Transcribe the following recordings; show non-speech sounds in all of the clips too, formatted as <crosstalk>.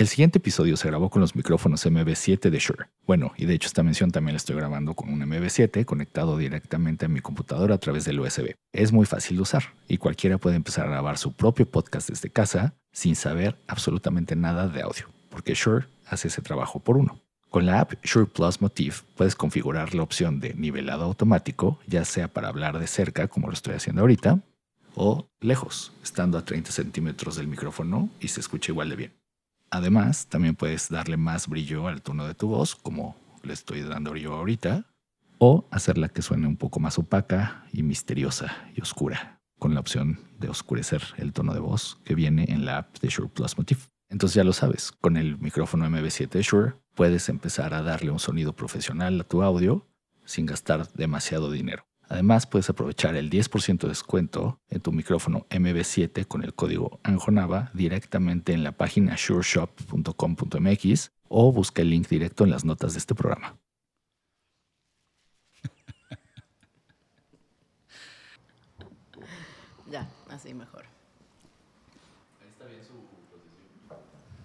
El siguiente episodio se grabó con los micrófonos MB7 de Shure. Bueno, y de hecho esta mención también la estoy grabando con un MB7 conectado directamente a mi computadora a través del USB. Es muy fácil de usar y cualquiera puede empezar a grabar su propio podcast desde casa sin saber absolutamente nada de audio, porque Shure hace ese trabajo por uno. Con la app Shure Plus Motif puedes configurar la opción de nivelado automático, ya sea para hablar de cerca, como lo estoy haciendo ahorita, o lejos, estando a 30 centímetros del micrófono y se escucha igual de bien. Además, también puedes darle más brillo al tono de tu voz, como le estoy dando yo ahorita, o hacerla que suene un poco más opaca y misteriosa y oscura, con la opción de oscurecer el tono de voz que viene en la app de Shure Plus Motif. Entonces ya lo sabes, con el micrófono MB7 de Shure puedes empezar a darle un sonido profesional a tu audio sin gastar demasiado dinero. Además, puedes aprovechar el 10% de descuento en tu micrófono MB7 con el código ANJONAVA directamente en la página sureshop.com.mx o busca el link directo en las notas de este programa. <laughs> Ya, así mejor.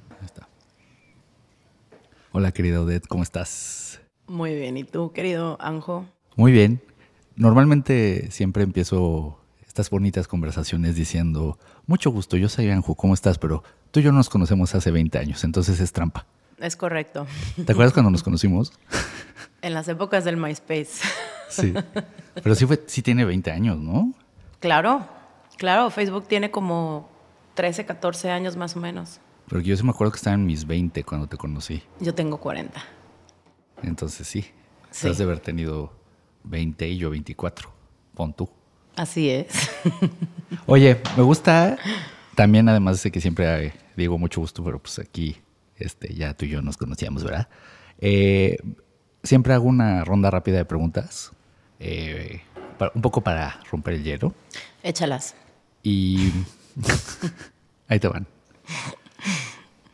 Ahí está. Hola, querida Odette, ¿cómo estás? Muy bien. ¿Y tú, querido Anjo? Muy bien. Normalmente siempre empiezo estas bonitas conversaciones diciendo, mucho gusto, yo soy Anjo, ¿cómo estás? Pero tú y yo nos conocemos hace 20 años, entonces es trampa. Es correcto. ¿Te acuerdas cuando nos conocimos? <laughs> En las épocas del MySpace. <laughs> Sí. Pero sí, fue, sí tiene 20 años, ¿no? Claro, claro. Facebook tiene como 13, 14 años más o menos. Pero yo sí me acuerdo que estaba en mis 20 cuando te conocí. Yo tengo 40. Entonces sí. Sí. Has de haber tenido 20 y yo 24. Pon tú. Así es. <laughs> Oye, me gusta también, además de que siempre eh, digo mucho gusto, pero pues aquí este, ya tú y yo nos conocíamos, ¿verdad? Eh, siempre hago una ronda rápida de preguntas, eh, para- un poco para romper el hielo. Échalas. Y <laughs> ahí te van.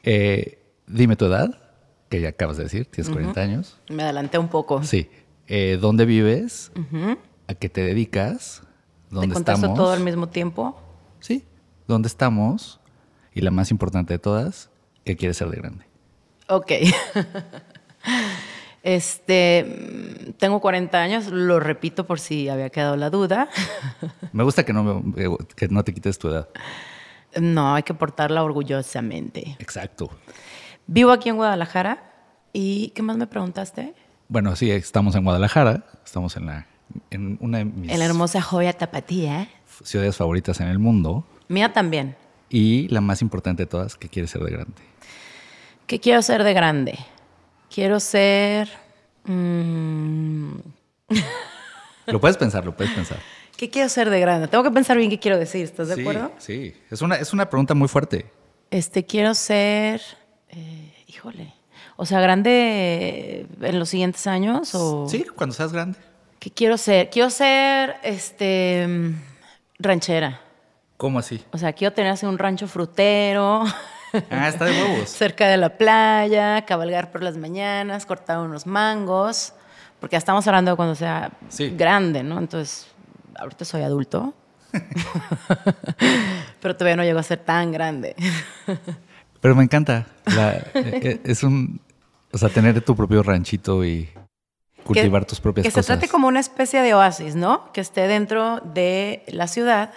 Eh, dime tu edad, que ya acabas de decir, tienes 40 años. Me adelanté un poco. Sí. Eh, ¿Dónde vives? ¿A qué te dedicas? ¿Te ¿Dónde contaste estamos? todo al mismo tiempo? Sí. ¿Dónde estamos? Y la más importante de todas, ¿qué quieres ser de grande? Ok. <laughs> Este, tengo 40 años, lo repito por si había quedado la duda. <laughs> Me gusta que no, me- eh, que no te quites tu edad. No, hay que portarla orgullosamente. Exacto. Vivo aquí en Guadalajara. ¿Y qué más me preguntaste? Bueno, sí, estamos en Guadalajara. Estamos en, la, en una de mis En la hermosa joya tapatía. ciudades favoritas en el mundo. Mía también. Y la más importante de todas, ¿qué quieres ser de grande? ¿Qué quiero ser de grande? Quiero ser... mm, <laughs> Lo puedes pensar, lo puedes pensar. ¿Qué quiero ser de grande? Tengo que pensar bien qué quiero decir, ¿estás de acuerdo? Sí, es una, es una pregunta muy fuerte. Este, quiero ser... eh, híjole. O sea, grande en los siguientes años o... Sí, cuando seas grande. ¿Qué quiero ser? Quiero ser, este, ranchera. ¿Cómo así? O sea, quiero tener así un rancho frutero, Ah, está de huevos. <laughs> cerca de la playa, cabalgar por las mañanas, cortar unos mangos, porque ya estamos hablando de cuando sea Sí. grande, ¿no? Entonces, ahorita soy adulto, <laughs> pero todavía no llego a ser tan grande. Pero me encanta. La- eh, eh, es un. O sea, tener tu propio ranchito y cultivar Que- tus propias que cosas. se trate como una especie de oasis, ¿no? Que esté dentro de la ciudad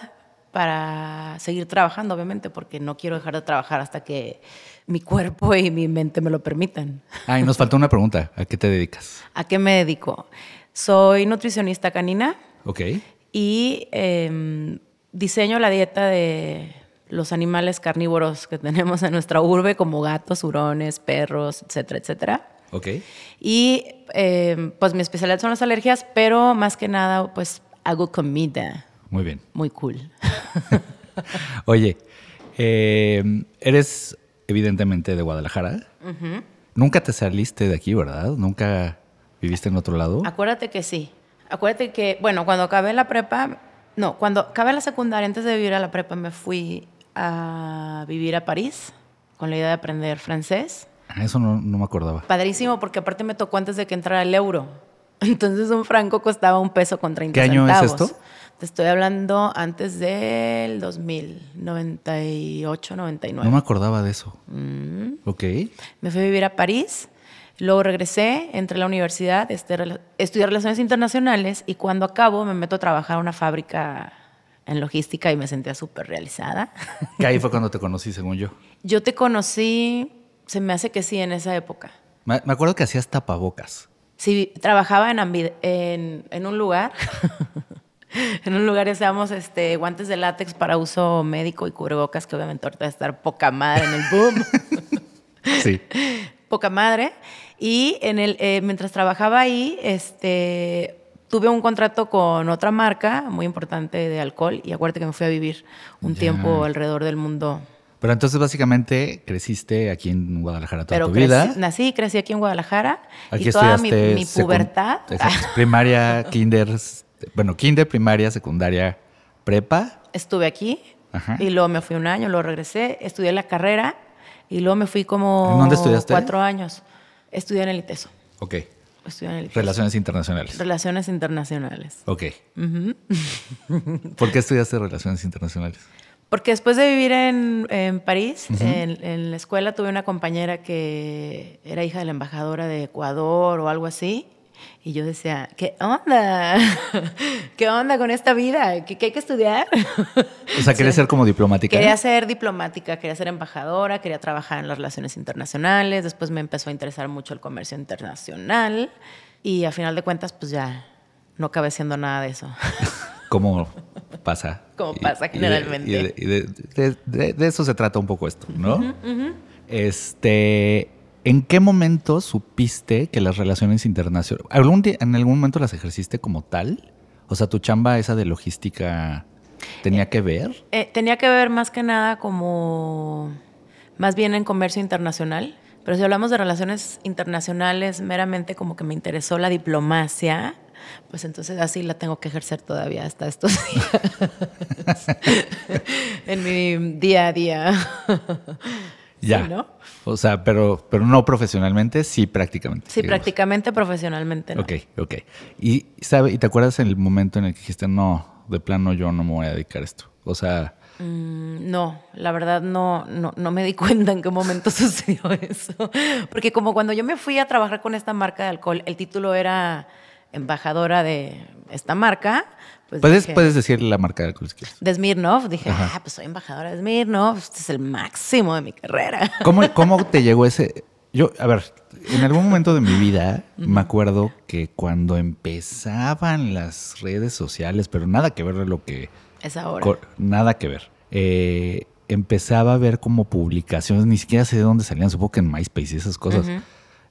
para seguir trabajando, obviamente, porque no quiero dejar de trabajar hasta que mi cuerpo y mi mente me lo permitan. Ah, y nos faltó una pregunta. ¿A qué te dedicas? ¿A qué me dedico? Soy nutricionista canina Ok. y eh, diseño la dieta de los animales carnívoros que <laughs> tenemos en nuestra urbe, como gatos, hurones, perros, etcétera, etcétera. Ok. Y eh, pues mi especialidad son las alergias, pero más que nada, pues hago comida Muy bien. muy cool. <laughs> Oye, eh, eres evidentemente de Guadalajara. Nunca te saliste de aquí, ¿verdad? Nunca viviste en otro lado. Acuérdate que sí. Acuérdate que, bueno, cuando acabé la prepa, no, cuando acabé la secundaria, antes de vivir a la prepa, me fui a vivir a París con la idea de aprender francés. Ah, eso no, no me acordaba. Padrísimo, porque aparte me tocó antes de que entrara el euro. <laughs> Entonces un franco costaba un peso con 30 ¿Qué año centavos. es esto? Te estoy hablando antes del 2000, 98, 99. No me acordaba de eso. Mm. Ok. Me fui a vivir a París, luego regresé, entré a la universidad, este, estudié Relaciones Internacionales y cuando acabo me meto a trabajar a una fábrica en logística y me sentía súper realizada. Que ahí fue cuando te conocí, según yo. Yo te conocí, se me hace que sí, en esa época. Me me acuerdo que hacías tapabocas. Sí, trabajaba en, ambi- en, en un lugar, <laughs> en un lugar hacíamos este, guantes de látex para uso médico y cubrebocas, que obviamente ahorita va a estar poca madre en el boom. <laughs> Sí. <laughs> poca madre. Y en el, eh, mientras trabajaba ahí, este, tuve un contrato con otra marca muy importante de alcohol y acuérdate que me fui a vivir un tiempo alrededor del mundo. Pero entonces básicamente creciste aquí en Guadalajara toda Pero tu crecí- vida. nací y crecí aquí en Guadalajara Aquí y toda mi, pubertad. primaria, <laughs> kinder, bueno, kinder, primaria, secundaria, prepa. Estuve aquí Ajá. y luego me fui un año, luego regresé, estudié la carrera y luego me fui como ¿En dónde estudiaste? cuatro años. Estudié en el ITESO. Ok. En el. Relaciones internacionales. Relaciones internacionales. Ok. <laughs> ¿Por qué estudiaste relaciones internacionales? Porque después de vivir en, en París, en, en la escuela tuve una compañera que era hija de la embajadora de Ecuador o algo así. Y yo decía, ¿qué onda? <laughs> ¿Qué onda con esta vida? ¿Qué, qué hay que estudiar? O sea, ¿querías ser como diplomática? Quería ser diplomática, quería ser embajadora, quería trabajar en las relaciones internacionales. Después me empezó a interesar mucho el comercio internacional. Y a final de cuentas, pues ya no acabé siendo nada de eso. <laughs> ¿Cómo pasa? Como pasa generalmente. Y de, y de- de- de- de eso se trata un poco esto, ¿no? Este, ¿en qué momento supiste que las relaciones internacionales, algún día- en algún momento las ejerciste como tal? O sea, tu chamba esa de logística tenía que ver. Eh, tenía que ver más que nada como, más bien en comercio internacional. Pero si hablamos de relaciones internacionales, meramente como que me interesó la diplomacia, pues entonces así la tengo que ejercer todavía hasta estos <laughs> días. <laughs> en mi día a día. Ya. Sí, ¿no? O sea, pero, pero no profesionalmente, sí prácticamente. Sí, digamos. prácticamente profesionalmente. ¿no? Ok, ok. Y, sabe, ¿Y te acuerdas en el momento en el que dijiste, no, de plano yo no me voy a dedicar a esto? O sea, Mm, No, la verdad no, no, no me di <laughs> cuenta en qué momento <laughs> sucedió eso. Porque como cuando yo me fui a trabajar con esta marca de alcohol, el título era embajadora de esta marca. Pues puedes, dije- puedes decir la marca de alcohol si quieres. de Smirnoff, dije, Ajá. ah, pues soy embajadora de Smirnoff, este es el máximo de mi carrera. ¿Cómo, <laughs> ¿Cómo te llegó ese...? Yo, a ver, en algún momento de mi vida me acuerdo que cuando empezaban las redes sociales, pero nada que ver de lo que... Es ahora. nada que ver. Eh, empezaba a ver como publicaciones, ni siquiera sé de dónde salían, supongo que en MySpace y esas cosas,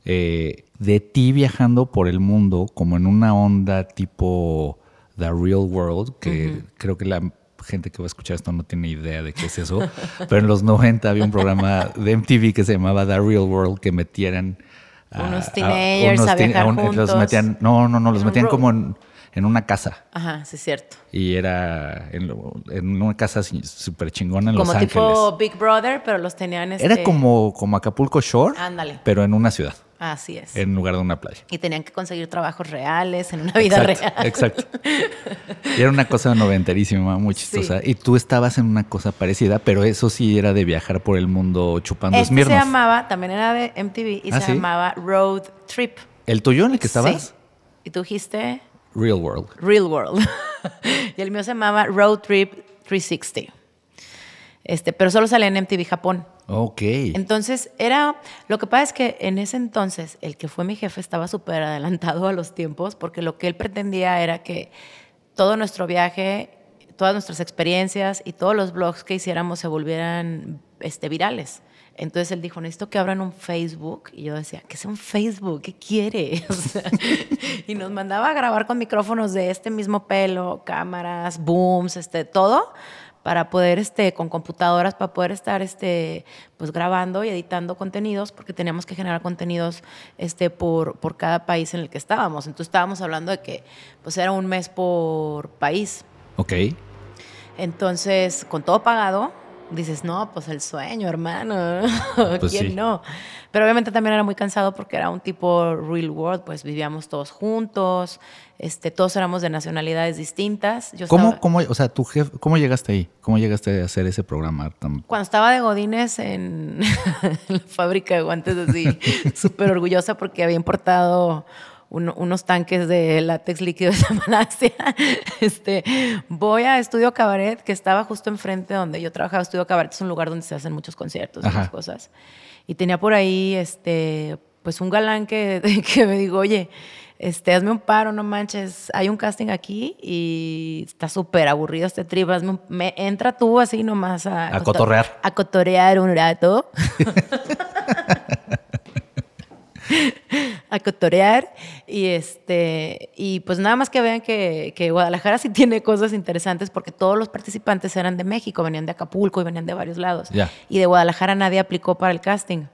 eh, de ti viajando por el mundo como en una onda tipo The Real World, que creo que la gente que va a escuchar esto no tiene idea de qué es eso, <laughs> pero en los 90 había un programa de MTV que se llamaba The Real World que metieran Unos teenagers a teen- viajar un- Los juntos. metían, no, no, no, los metían como en, en una casa Ajá, sí es cierto. y era en, una casa súper chingona en Como Los tipo Ángeles. Big Brother, pero los tenían este... Era como, como Acapulco Shore, Ándale. pero en una ciudad, Así es. en lugar de una playa. Y tenían que conseguir trabajos reales en una vida exacto, real. Exacto. Y era una cosa noventerísima, muy chistosa. Y tú estabas en una cosa parecida, pero eso sí era de viajar por el mundo chupando Este se Smirnoff. llamaba, también era de MTV y ¿Ah, se sí? llamaba Road Trip. ¿El tuyo en el que estabas? Sí. Y tú dijiste Real World. Real World. <laughs> y el mío se llamaba Road Trip 360. Este, pero solo salía en MTV Japón. Ok. Entonces, era. Lo que pasa es que en ese entonces, el que fue mi jefe estaba súper adelantado a los tiempos, porque lo que él pretendía era que todo nuestro viaje, todas nuestras experiencias y todos los blogs que hiciéramos se volvieran este, virales. Entonces él dijo, necesito que abran un Facebook. Y yo decía, ¿qué es un Facebook? ¿Qué quiere? <laughs> Y nos mandaba a grabar con micrófonos de este mismo pelo, cámaras, booms, este, todo para poder, este, con computadoras, para poder estar, este, pues grabando y editando contenidos, porque teníamos que generar contenidos, este, por, por cada país en el que estábamos. Entonces estábamos hablando de que, pues era un mes por país. Ok. Entonces, con todo pagado, dices, no, pues el sueño, hermano. <laughs> Pues ¿Quién sí. no? Pero obviamente también era muy cansado porque era un tipo real world, pues vivíamos todos juntos, este, todos éramos de nacionalidades distintas. Yo ¿Cómo, estaba- cómo, o sea, tu cómo llegaste ahí? ¿Cómo llegaste a hacer ese programa tan Cuando estaba de Godines <laughs> en la fábrica de guantes, así, <laughs> súper orgullosa porque había importado uno- unos tanques de látex líquido de Malasia. <laughs> Este, voy a Estudio Cabaret, que estaba justo enfrente donde yo trabajaba. Estudio Cabaret es un lugar donde se hacen muchos conciertos y esas cosas. Y tenía por ahí, este, pues un galán que, que me dijo, oye, este, hazme un paro, no manches, hay un casting aquí y está súper aburrido este trip, hazme un- me, entra tú así nomás a... A coto- cotorrear. A cotorear un rato. <laughs> a cotorear y este y pues nada más que vean que, que Guadalajara sí tiene cosas interesantes porque todos los participantes eran de México, venían de Acapulco y venían de varios lados. Y de Guadalajara nadie aplicó para el casting.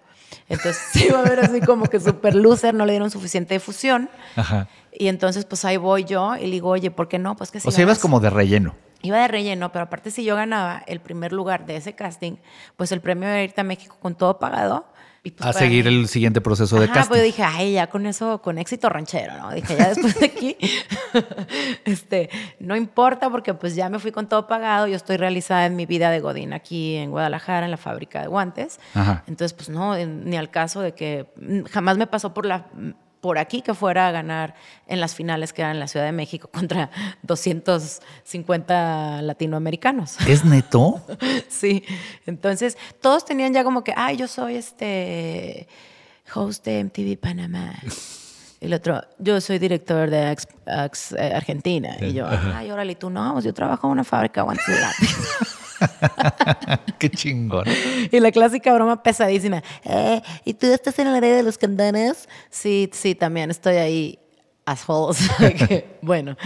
Entonces <laughs> sí iba a ver así como que super loser, no le dieron suficiente difusión. Ajá. Y entonces pues ahí voy yo y le digo, oye, ¿por qué no? Pues que si o sea, ibas como de relleno. Iba de relleno, pero aparte si yo ganaba el primer lugar de ese casting, pues el premio era irte a México con todo pagado. Y pues a seguir mí- el siguiente proceso de Ajá, casting. pues dije, ay, ya con eso, con éxito ranchero, ¿no? Dije, ya después de aquí, <laughs> este, no importa porque pues ya me fui con todo pagado, yo estoy realizada en mi vida de Godín aquí en Guadalajara, en la fábrica de guantes. Ajá. Entonces, pues no, ni al caso de que mm, jamás me pasó por la por aquí que fuera a ganar en las finales que eran en la Ciudad de México <laughs> contra 250 latinoamericanos. ¿Es neto? <laughs> Sí, entonces todos tenían ya como que, ay, yo soy este host de MTV Panamá. <laughs> El otro, yo soy director de Ax- Ax- eh, Argentina. Y yo, ay, órale, tú no, pues yo trabajo en una fábrica guantes de látex". <laughs> Qué chingón. Y la clásica broma pesadísima. "Eh, ¿Y tú estás en el área de los candanes? Sí, sí, también estoy ahí. Assholes. <laughs> Bueno.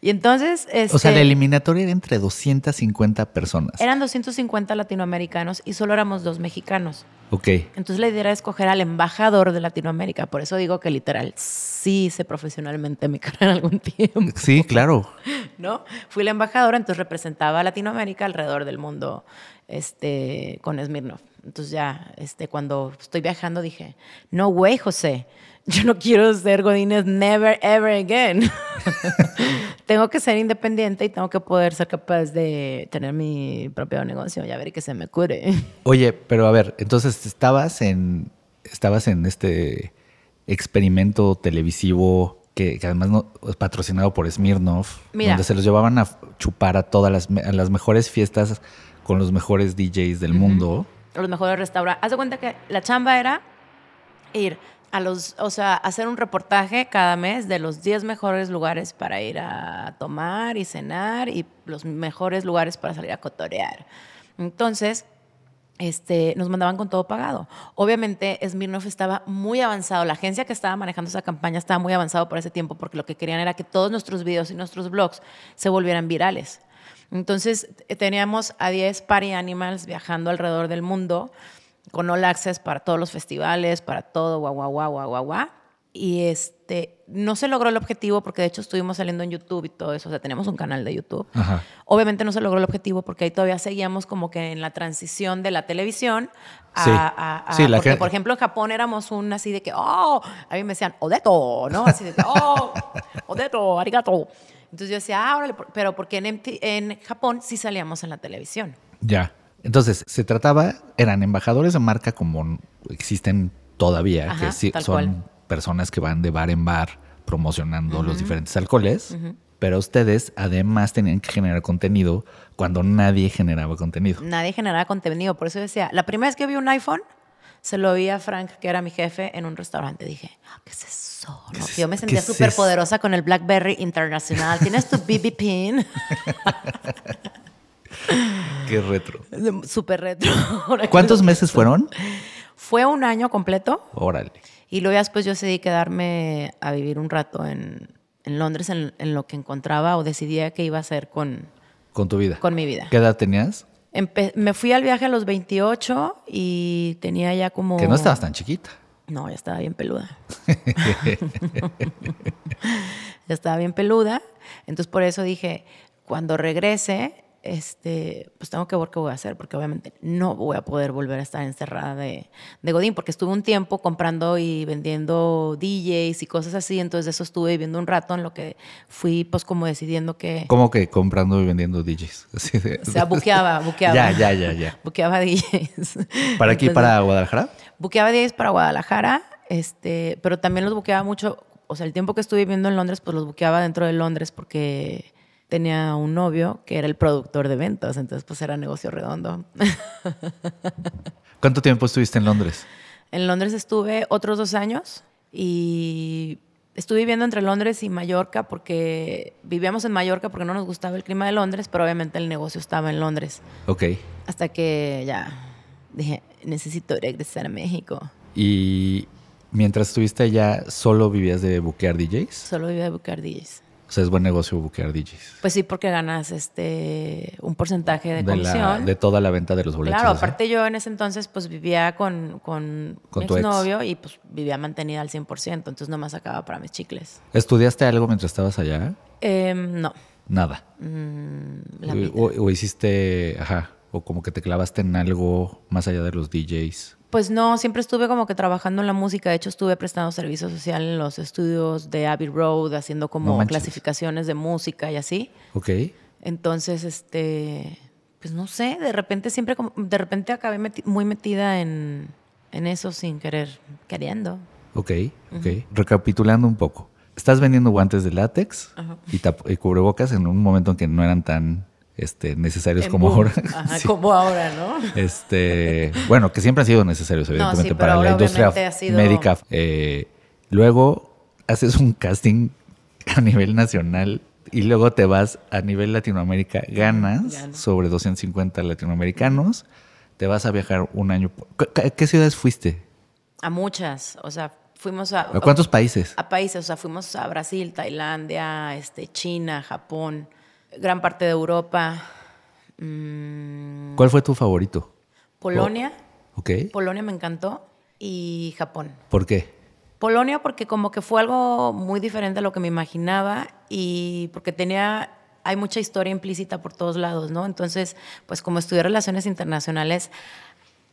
Y entonces. O sea, este, la eliminatoria era entre 250 personas. Eran 250 latinoamericanos y solo éramos dos mexicanos. Ok. Entonces la idea era escoger al embajador de Latinoamérica. Por eso digo que literal sí hice profesionalmente mi <laughs> carrera algún tiempo. Sí, claro. <laughs> ¿no? Fui la embajadora, entonces representaba a Latinoamérica alrededor del mundo este, con Smirnov. Entonces ya este, cuando estoy viajando dije, no way, José, <laughs> yo no quiero ser Godínez never, ever again. <laughs> <laughs> tengo que ser independiente y tengo que poder ser capaz de tener mi propio negocio y a ver que se me cure. Oye, pero a ver, entonces estabas en estabas en este experimento televisivo que, que además no, es patrocinado por Smirnov, Mira. donde se los llevaban a chupar a todas las, a las mejores fiestas con los mejores DJs del mundo. los mejores restaurantes. Haz de cuenta que la chamba era ir a los, o sea, hacer un reportaje cada mes de los 10 mejores lugares para ir a tomar y cenar y los mejores lugares para salir a cotorear. Entonces, este, nos mandaban con todo pagado. Obviamente, Smirnoff estaba muy avanzado. La agencia que estaba manejando esa campaña estaba muy avanzado por ese tiempo porque lo que querían era que todos nuestros videos y nuestros blogs se volvieran virales. Entonces, teníamos a 10 party animals viajando alrededor del mundo con All Access para todos los festivales, para todo, guau, guau, guau, guau, guau. Y este, no se logró el objetivo porque de hecho estuvimos saliendo en YouTube y todo eso. O sea, tenemos un canal de YouTube. Ajá. Obviamente no se logró el objetivo porque ahí todavía seguíamos como que en la transición de la televisión a... Sí. a- a- Sí, la porque, que- por ejemplo, en Japón éramos un así de que, oh, a mí me decían, odeto, ¿no? Así de que, oh, odeto, arigato. Entonces yo decía, ah, órale, pero porque en, MT en Japón sí salíamos en la televisión. Ya. Entonces, se trataba, eran embajadores de marca como existen todavía, Ajá, que sí, son cual. personas que van de bar en bar promocionando los diferentes alcoholes, pero ustedes además tenían que generar contenido cuando nadie generaba contenido. Nadie generaba contenido. Por eso decía, la primera vez que vi un iPhone, se lo vi a Frank, que era mi jefe, en un restaurante. Dije, ah, ¿qué es eso? ¿Qué No, es- yo me sentía súper poderosa con el BlackBerry Internacional. ¿Tienes tu BB pin? <laughs> <laughs> Qué retro. súper retro. <laughs> ¿Cuántos meses fueron? Fue un año completo. Órale. Y luego ya después yo decidí quedarme a vivir un rato en, en Londres, en, en lo que encontraba o decidía qué iba a hacer con, Con tu vida. con mi vida. ¿Qué edad tenías? Empe- me fui al viaje a los 28 y tenía ya como... Que no estabas tan chiquita. No, ya estaba bien peluda. <laughs> ya estaba bien peluda. Entonces por eso dije, cuando regrese, este, pues tengo que ver qué voy a hacer, porque obviamente no voy a poder volver a estar encerrada de, de Godín, porque estuve un tiempo comprando y vendiendo DJs y cosas así, entonces de eso estuve viviendo un rato en lo que fui pues como decidiendo que... ¿Cómo que comprando y vendiendo DJs? <laughs> Así de... O sea, buqueaba, <laughs> buqueaba. ya, ya, ya, ya. Buqueaba DJs. <laughs> ¿Para aquí, para Guadalajara? Buqueaba DJs para Guadalajara, este, pero también los buqueaba mucho, o sea, el tiempo que estuve viviendo en Londres, pues los buqueaba dentro de Londres porque tenía un novio que era el productor de ventas, entonces pues era negocio redondo. <laughs> ¿Cuánto tiempo estuviste en Londres? En Londres estuve otros dos años y estuve viviendo entre Londres y Mallorca porque vivíamos en Mallorca porque no nos gustaba el clima de Londres, pero obviamente el negocio estaba en Londres. Ok. Hasta que ya dije, necesito regresar a México. ¿Y mientras estuviste allá, solo vivías de buquear DJs? Solo vivía de buquear DJs. O sea, es buen negocio buquear DJs. Pues sí, porque ganas este un porcentaje de, comisión. de toda la venta de los boletos. Claro, aparte yo en ese entonces pues vivía con, con, mi exnovio y pues vivía mantenida al 100%, entonces no me sacaba para mis chicles. ¿Estudiaste algo mientras estabas allá? Em, no. Nada. Mm, o, o, hiciste, ajá, o como que te clavaste en algo más allá de los DJs. Pues no, siempre estuve como que trabajando en la música. De hecho, estuve prestando servicio social en los estudios de Abbey Road, haciendo como clasificaciones de música y así. Ok. Entonces, este, pues no sé, de repente siempre, de repente acabé muy metida en, eso sin querer, queriendo. Ok, ok. Recapitulando un poco. Estás vendiendo guantes de látex y, y cubrebocas en un momento en que no eran tan este, necesarios como ahora. <laughs> Como ahora, ¿no? Este, bueno, que siempre han sido necesarios, evidentemente, para la industria médica. Eh, luego haces un casting a nivel nacional y luego te vas a nivel Latinoamérica, ganas sobre 250 latinoamericanos, te vas a viajar un año. ¿A qué ciudades fuiste? A muchas, o sea, fuimos a... ¿A cuántos países? A países, o sea, fuimos a Brasil, Tailandia, este, China, Japón gran parte de Europa. Mm, ¿Cuál fue tu favorito? Polonia. ok. Polonia me encantó. Y Japón. ¿Por qué? Polonia porque como que fue algo muy diferente a lo que me imaginaba y porque tenía hay mucha historia implícita por todos lados, ¿no? Entonces, pues como estudié relaciones internacionales,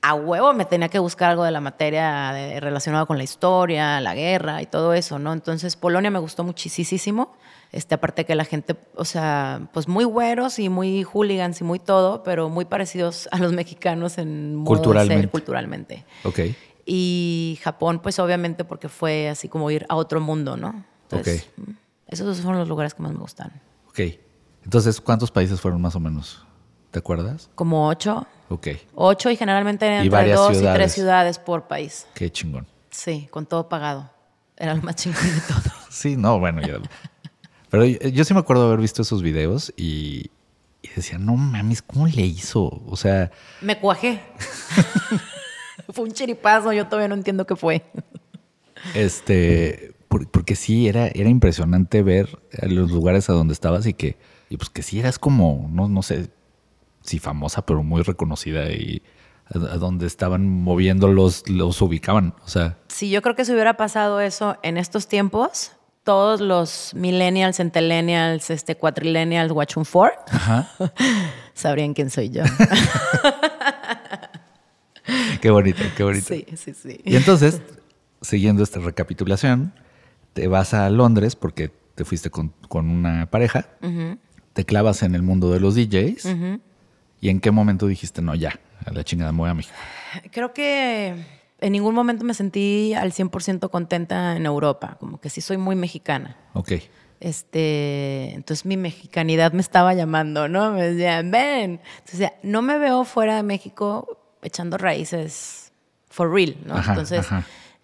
a huevo me tenía que buscar algo de la materia relacionada con la historia, la guerra y todo eso, ¿no? Entonces, Polonia me gustó muchísimo. Este, aparte que la gente, o sea, pues muy güeros y muy hooligans y muy todo, pero muy parecidos a los mexicanos en modo culturalmente. De ser, culturalmente. Ok. Y Japón, pues obviamente porque fue así como ir a otro mundo, ¿no? Entonces, mm, Esos son los lugares que más me gustan. Ok. Entonces, ¿cuántos países fueron más o menos? ¿Te acuerdas? Como ocho. Ok. Ocho y generalmente entre dos y tres ciudades por país. Qué chingón. Sí, con todo pagado. Era lo más chingón de todo. <laughs> sí, no, bueno, ya. Pero yo sí me acuerdo haber visto esos videos y, decía, no mames, ¿cómo le hizo? O sea. Me cuajé. <laughs> fue un chiripazo, yo todavía no entiendo qué fue. este. Porque sí, era, era impresionante ver los lugares a donde estabas y que. Y pues que sí eras como, no, no sé si famosa, pero muy reconocida y a, donde estaban moviendo los, los ubicaban. O sea. Sí, yo creo que si hubiera pasado eso en estos tiempos, todos los millennials, centennials, este, quadrillennials, watch four, <laughs> sabrían quién soy yo. <laughs> qué bonito, qué bonito. Sí, sí, sí. Y entonces, siguiendo esta recapitulación, te vas a Londres porque te fuiste con, una pareja, te clavas en el mundo de los DJs. ¿Y en qué momento dijiste, no, ya, a la chingada me voy a México? Creo que en ningún momento me sentí al 100% contenta en Europa, como que sí soy muy mexicana. Ok. Este, entonces mi mexicanidad me estaba llamando, ¿no? Me decían, ven. Entonces, no me veo fuera de México echando raíces for real, ¿no? entonces,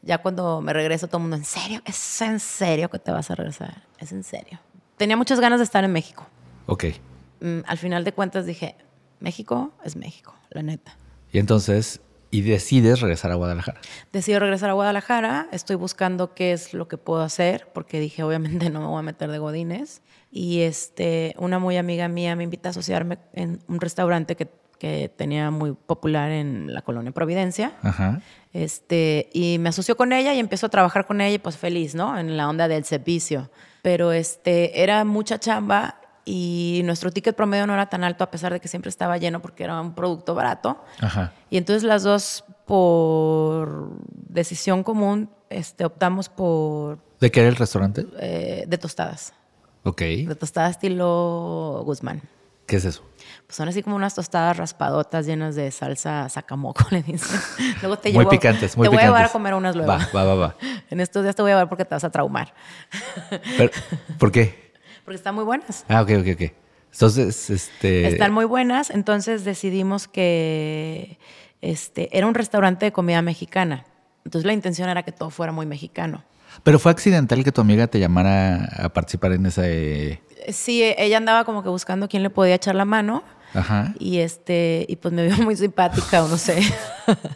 ya cuando me regreso, todo el mundo, ¿en serio? ¿Es en serio que te vas a regresar? Es en serio. Tenía muchas ganas de estar en México. Ok. Mm, al final de cuentas dije, México es México, la neta. Y entonces y decides regresar a Guadalajara. Decido regresar a Guadalajara, estoy buscando qué es lo que puedo hacer, porque dije, obviamente <laughs> no me voy a meter de godines. Y este, una muy amiga mía me invita a asociarme en un restaurante que, que tenía muy popular en la colonia Providencia. Ajá. Este, y me asoció con ella y empiezo a trabajar con ella y pues feliz, ¿no? En la onda del servicio. Pero este, era mucha chamba y nuestro ticket promedio no era tan alto a pesar de que siempre estaba lleno porque era un producto barato. Ajá. Y entonces las dos, por decisión común, este, optamos por ¿De qué era el restaurante? eh, de tostadas. Ok. De tostadas estilo Guzmán. ¿Qué es eso? Pues son así como unas tostadas raspadotas llenas de salsa sacamoco, <laughs> le dicen. Luego te Muy llevo, picantes, muy Te voy a llevar a comer unas luego. Va, va, va, va. <laughs> En estos días te voy a llevar porque te vas a traumar. Pero, ¿Por qué? Porque están muy buenas. Ah, ok, ok, ok. Entonces, este... Están muy buenas, entonces decidimos que este, era un restaurante de comida mexicana. Entonces la intención era que todo fuera muy mexicano. Pero fue accidental que tu amiga te llamara a participar en ese... Sí, ella andaba como que buscando quién le podía echar la mano. Ajá. Y este, y pues me vio muy simpática, o no sé.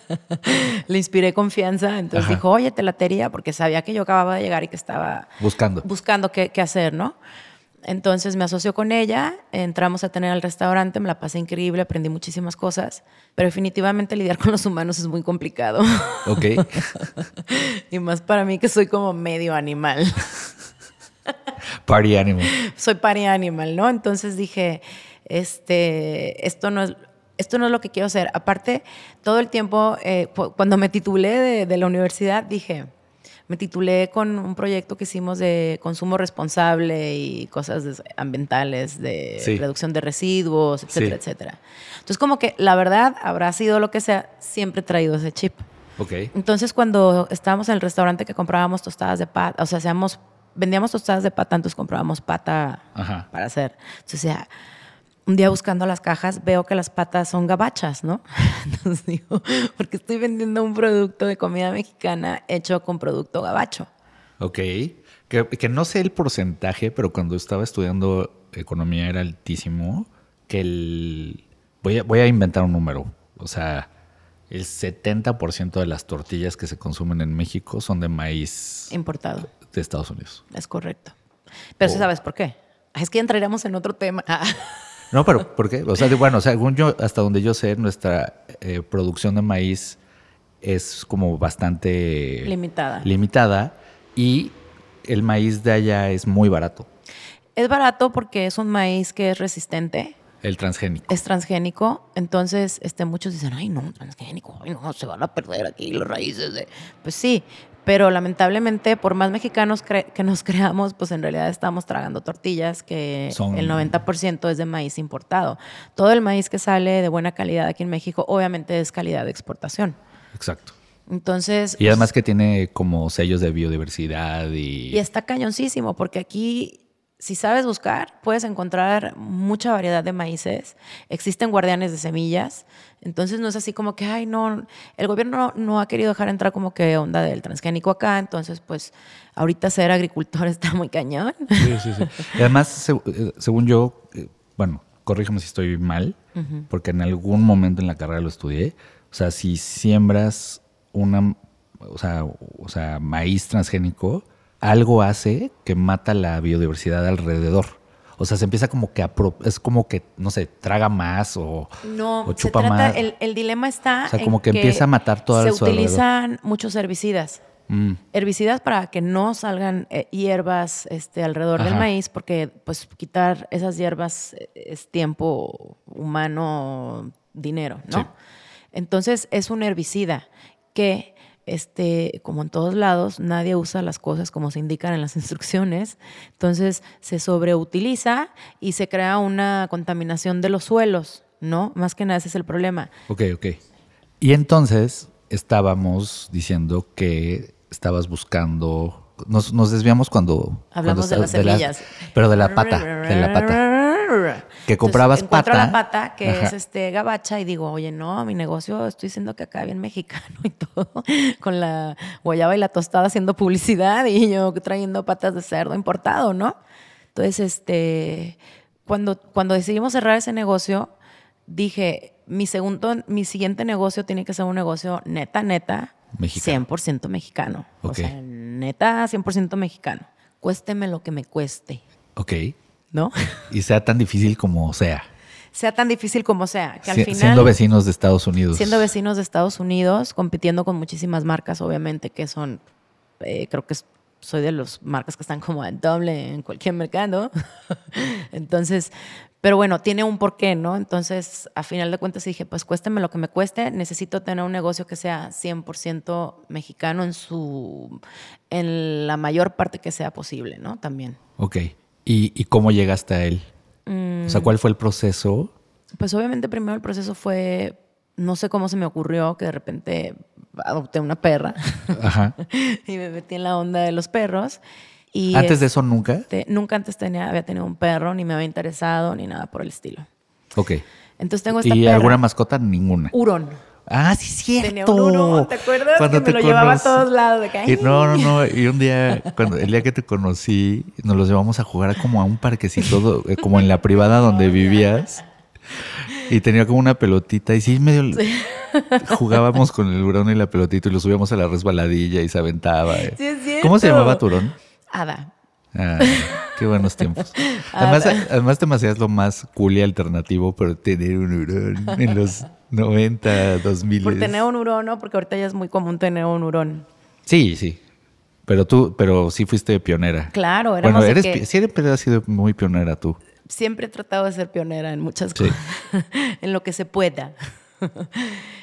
<laughs> Le inspiré confianza. Entonces Ajá. dijo, oye, te latería, porque sabía que yo acababa de llegar y que estaba Buscando. buscando qué, qué hacer, ¿no? Entonces me asoció con ella, entramos a tener al restaurante, me la pasé increíble, aprendí muchísimas cosas, pero definitivamente lidiar con los humanos es muy complicado. Ok. <laughs> y más para mí que soy como medio animal. Party animal. soy party animal, ¿no? Entonces dije, este, esto no es, esto no es lo que quiero hacer. Aparte, todo el tiempo, eh, cu- cuando me titulé de, de la universidad, dije, me titulé con un proyecto que hicimos de consumo responsable y cosas ambientales, de Sí. reducción de residuos, etcétera, Sí. etcétera. Entonces, como que la verdad habrá sido lo que sea, siempre he traído ese chip. Ok. Entonces, cuando estábamos en el restaurante que comprábamos tostadas de pata, o sea, hacíamos, vendíamos tostadas de pata, entonces comprábamos pata Ajá. para hacer. Entonces, ya, un día buscando las cajas, veo que las patas son gabachas, ¿no? <laughs> Entonces digo, porque estoy vendiendo un producto de comida mexicana hecho con producto gabacho. Ok. Que, que no sé el porcentaje, pero cuando estaba estudiando economía era altísimo. Que el. Voy a, voy a inventar un número. O sea, el 70% de las tortillas que se consumen en México son de maíz Importado, de Estados Unidos. es correcto. Pero Oh. sabes por qué. Es que entraríamos en otro tema. <laughs> No, pero ¿por qué? O sea, bueno, según yo, hasta donde yo sé, nuestra eh, producción de maíz es como bastante Limitada. limitada y el maíz de allá es muy barato, Es barato porque es un maíz que es resistente. el transgénico. es transgénico, entonces este, muchos dicen, ay no, transgénico, ay no, se van a perder aquí las raíces de... Pues sí, pero lamentablemente por más mexicanos cre- que nos <laughs> creamos, pues en realidad estamos tragando tortillas que Son- el 90% es de maíz importado. Todo el maíz que sale de buena calidad aquí en México obviamente es calidad de exportación. Exacto. Entonces... Y además que tiene como sellos de biodiversidad y... Y está cañoncísimo, porque aquí, si sabes buscar, puedes encontrar mucha variedad de maíces. Existen guardianes de semillas. Entonces no es así como que, ay, no, el gobierno no ha querido dejar entrar como que onda del transgénico acá. Entonces, pues, ahorita ser agricultor <laughs> está muy cañón. Sí, sí, sí. Y además, eh, según yo, eh, bueno, corrígeme si estoy mal, porque en algún momento en la carrera lo estudié. O sea, si siembras una, o sea, o sea, maíz transgénico, algo hace que mata la biodiversidad alrededor. O sea, se empieza como que a pro- es como que, no sé, traga más o, No, o se chupa trata, más. el, el dilema está O sea, en como que empieza a matar Se alrededor. utilizan muchos herbicidas. Mm, herbicidas para que no salgan eh, hierbas este, alrededor del maíz, porque pues quitar esas hierbas eh, es tiempo humano, dinero, ¿no? Sí. Entonces es un herbicida que, este, como en todos lados, nadie usa las cosas como se indican en las <laughs> instrucciones. Entonces se sobreutiliza y se crea una contaminación de los suelos, ¿no? Más que nada ese es el problema. Ok, ok. Y entonces estábamos diciendo que estabas buscando. Nos, nos desviamos cuando. Hablamos cuando de las semillas. pero de la pata. De la pata. Que comprabas encuentro pata. la pata que Ajá. es este gabacha y digo, oye, no, mi negocio estoy diciendo que acá bien mexicano y <laughs> todo, con la guayaba y la tostada haciendo publicidad y yo trayendo patas de cerdo importado, ¿no? Entonces, este, cuando, cuando decidimos cerrar ese negocio, dije, mi segundo, mi siguiente negocio tiene que ser un negocio neta, neta, Mexicano. 100% mexicano. Ok. O sea, neta, 100% mexicano. Cuésteme lo que me cueste, Ok. ¿No? Y sea tan difícil como sea. sea tan difícil como sea, que al Si- final... siendo vecinos de Estados Unidos. siendo vecinos de Estados Unidos, compitiendo con muchísimas marcas, obviamente, que son, eh, creo que es soy de las marcas que están como en doble en cualquier mercado. <laughs> Entonces, pero bueno, tiene un porqué, ¿no? Entonces, a final de cuentas dije, pues cuésteme lo que me cueste, necesito tener un negocio que sea 100% mexicano en su en la mayor parte que sea posible, ¿no? También. Ok. ¿Y, y cómo llegaste a él? O sea, ¿cuál fue el proceso? Pues obviamente primero el proceso fue, no sé cómo se me ocurrió que de repente adopté una perra Ajá. <laughs> y me metí en la onda de los perros. Y Antes de eso nunca. nunca antes tenía, había tenido un perro, ni me había interesado, ni nada por el estilo. Ok. Entonces tengo esta ¿Y perra. alguna mascota? Ninguna. Hurón. Ah, sí, cierto. Tenía un hurón, ¿te acuerdas? Cuando que me te lo llevaba a conocí- todos lados. De que, Y no, no, no. Y un día, cuando, el día que te conocí, nos los llevamos a jugar como a un parquecito, eh, como en la privada donde <laughs> vivías. Y tenía como una pelotita. Y sí, medio jugábamos con el hurón y la pelotita y lo subíamos a la resbaladilla y se aventaba. eh. Sí, es cierto. ¿Cómo se llamaba tu hurón? Ada. Ah, qué buenos tiempos. <laughs> Además, además te me hacías lo más cool y alternativo, pero tener un hurón en los 90, 2000. Por tener un hurón, ¿no? Porque ahorita ya es muy común tener un hurón. Sí, sí. Pero tú, pero sí fuiste pionera. Claro, éramos Bueno, eres, que- siempre has sido muy pionera tú. siempre he tratado de ser pionera en muchas Sí. cosas, <laughs> en lo que se pueda. <laughs>